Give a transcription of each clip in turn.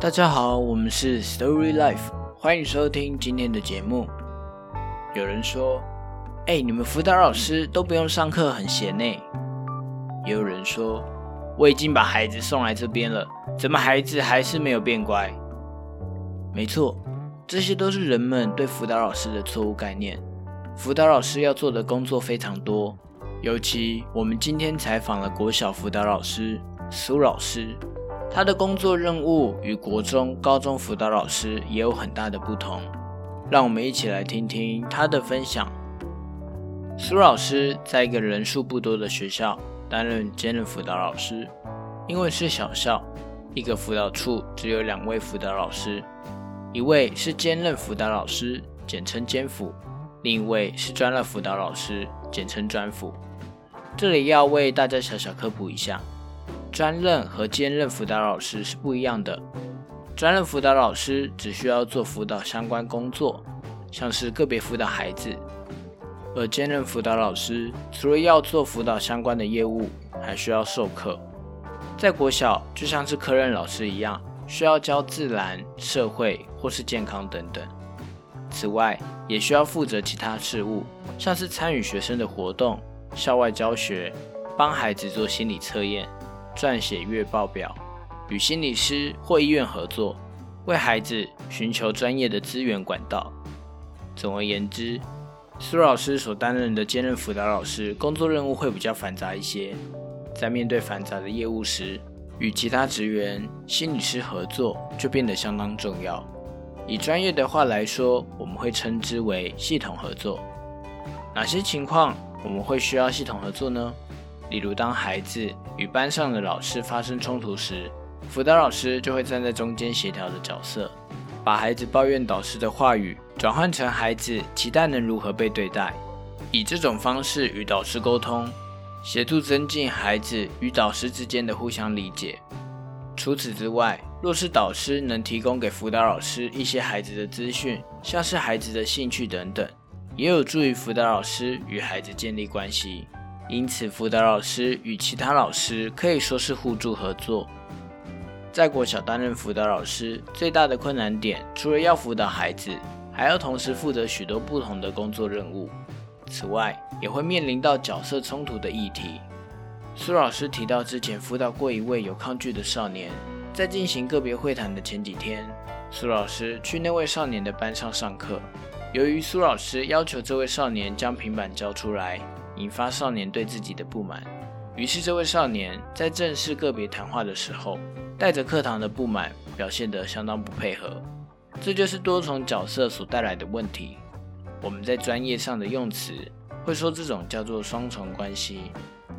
大家好，我们是 Story Life，欢迎收听今天的节目。有人说：“哎，你们辅导老师都不用上课，很闲呢。”也有人说：“我已经把孩子送来这边了，怎么孩子还是没有变乖？”没错，这些都是人们对辅导老师的错误概念。辅导老师要做的工作非常多，尤其我们今天采访了国小辅导老师苏老师。他的工作任务与国中、高中辅导老师也有很大的不同，让我们一起来听听他的分享。苏老师在一个人数不多的学校担任兼任辅导老师，因为是小校，一个辅导处只有两位辅导老师，一位是兼任辅导老师，简称兼辅；另一位是专任辅导老师，简称专辅。这里要为大家小小科普一下。专任和兼任辅导老师是不一样的。专任辅导老师只需要做辅导相关工作，像是个别辅导孩子；而兼任辅导老师除了要做辅导相关的业务，还需要授课。在国小，就像是科任老师一样，需要教自然、社会或是健康等等。此外，也需要负责其他事务，像是参与学生的活动、校外教学、帮孩子做心理测验。撰写月报表，与心理师或医院合作，为孩子寻求专业的资源管道。总而言之，苏老师所担任的兼任辅导老师，工作任务会比较繁杂一些。在面对繁杂的业务时，与其他职员、心理师合作就变得相当重要。以专业的话来说，我们会称之为系统合作。哪些情况我们会需要系统合作呢？例如，当孩子与班上的老师发生冲突时，辅导老师就会站在中间协调的角色，把孩子抱怨导师的话语转换成孩子期待能如何被对待，以这种方式与导师沟通，协助增进孩子与导师之间的互相理解。除此之外，若是导师能提供给辅导老师一些孩子的资讯，像是孩子的兴趣等等，也有助于辅导老师与孩子建立关系。因此，辅导老师与其他老师可以说是互助合作。在国小担任辅导老师，最大的困难点，除了要辅导孩子，还要同时负责许多不同的工作任务。此外，也会面临到角色冲突的议题。苏老师提到，之前辅导过一位有抗拒的少年，在进行个别会谈的前几天，苏老师去那位少年的班上上课。由于苏老师要求这位少年将平板交出来。引发少年对自己的不满，于是这位少年在正式个别谈话的时候，带着课堂的不满，表现得相当不配合。这就是多重角色所带来的问题。我们在专业上的用词会说这种叫做双重关系。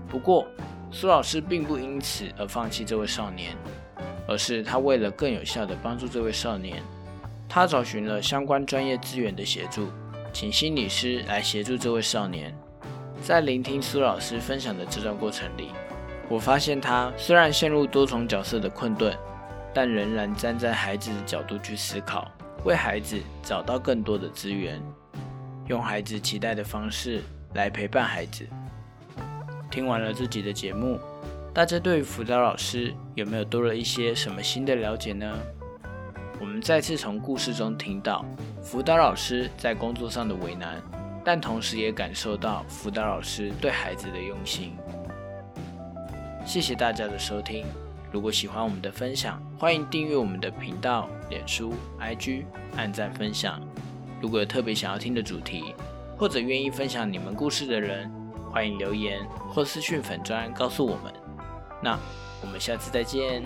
不过，苏老师并不因此而放弃这位少年，而是他为了更有效地帮助这位少年，他找寻了相关专业资源的协助，请心理师来协助这位少年。在聆听苏老师分享的这段过程里，我发现他虽然陷入多重角色的困顿，但仍然站在孩子的角度去思考，为孩子找到更多的资源，用孩子期待的方式来陪伴孩子。听完了自己的节目，大家对于辅导老师有没有多了一些什么新的了解呢？我们再次从故事中听到辅导老师在工作上的为难。但同时也感受到辅导老师对孩子的用心。谢谢大家的收听。如果喜欢我们的分享，欢迎订阅我们的频道、脸书、IG，按赞分享。如果有特别想要听的主题，或者愿意分享你们故事的人，欢迎留言或私讯粉砖告诉我们。那我们下次再见。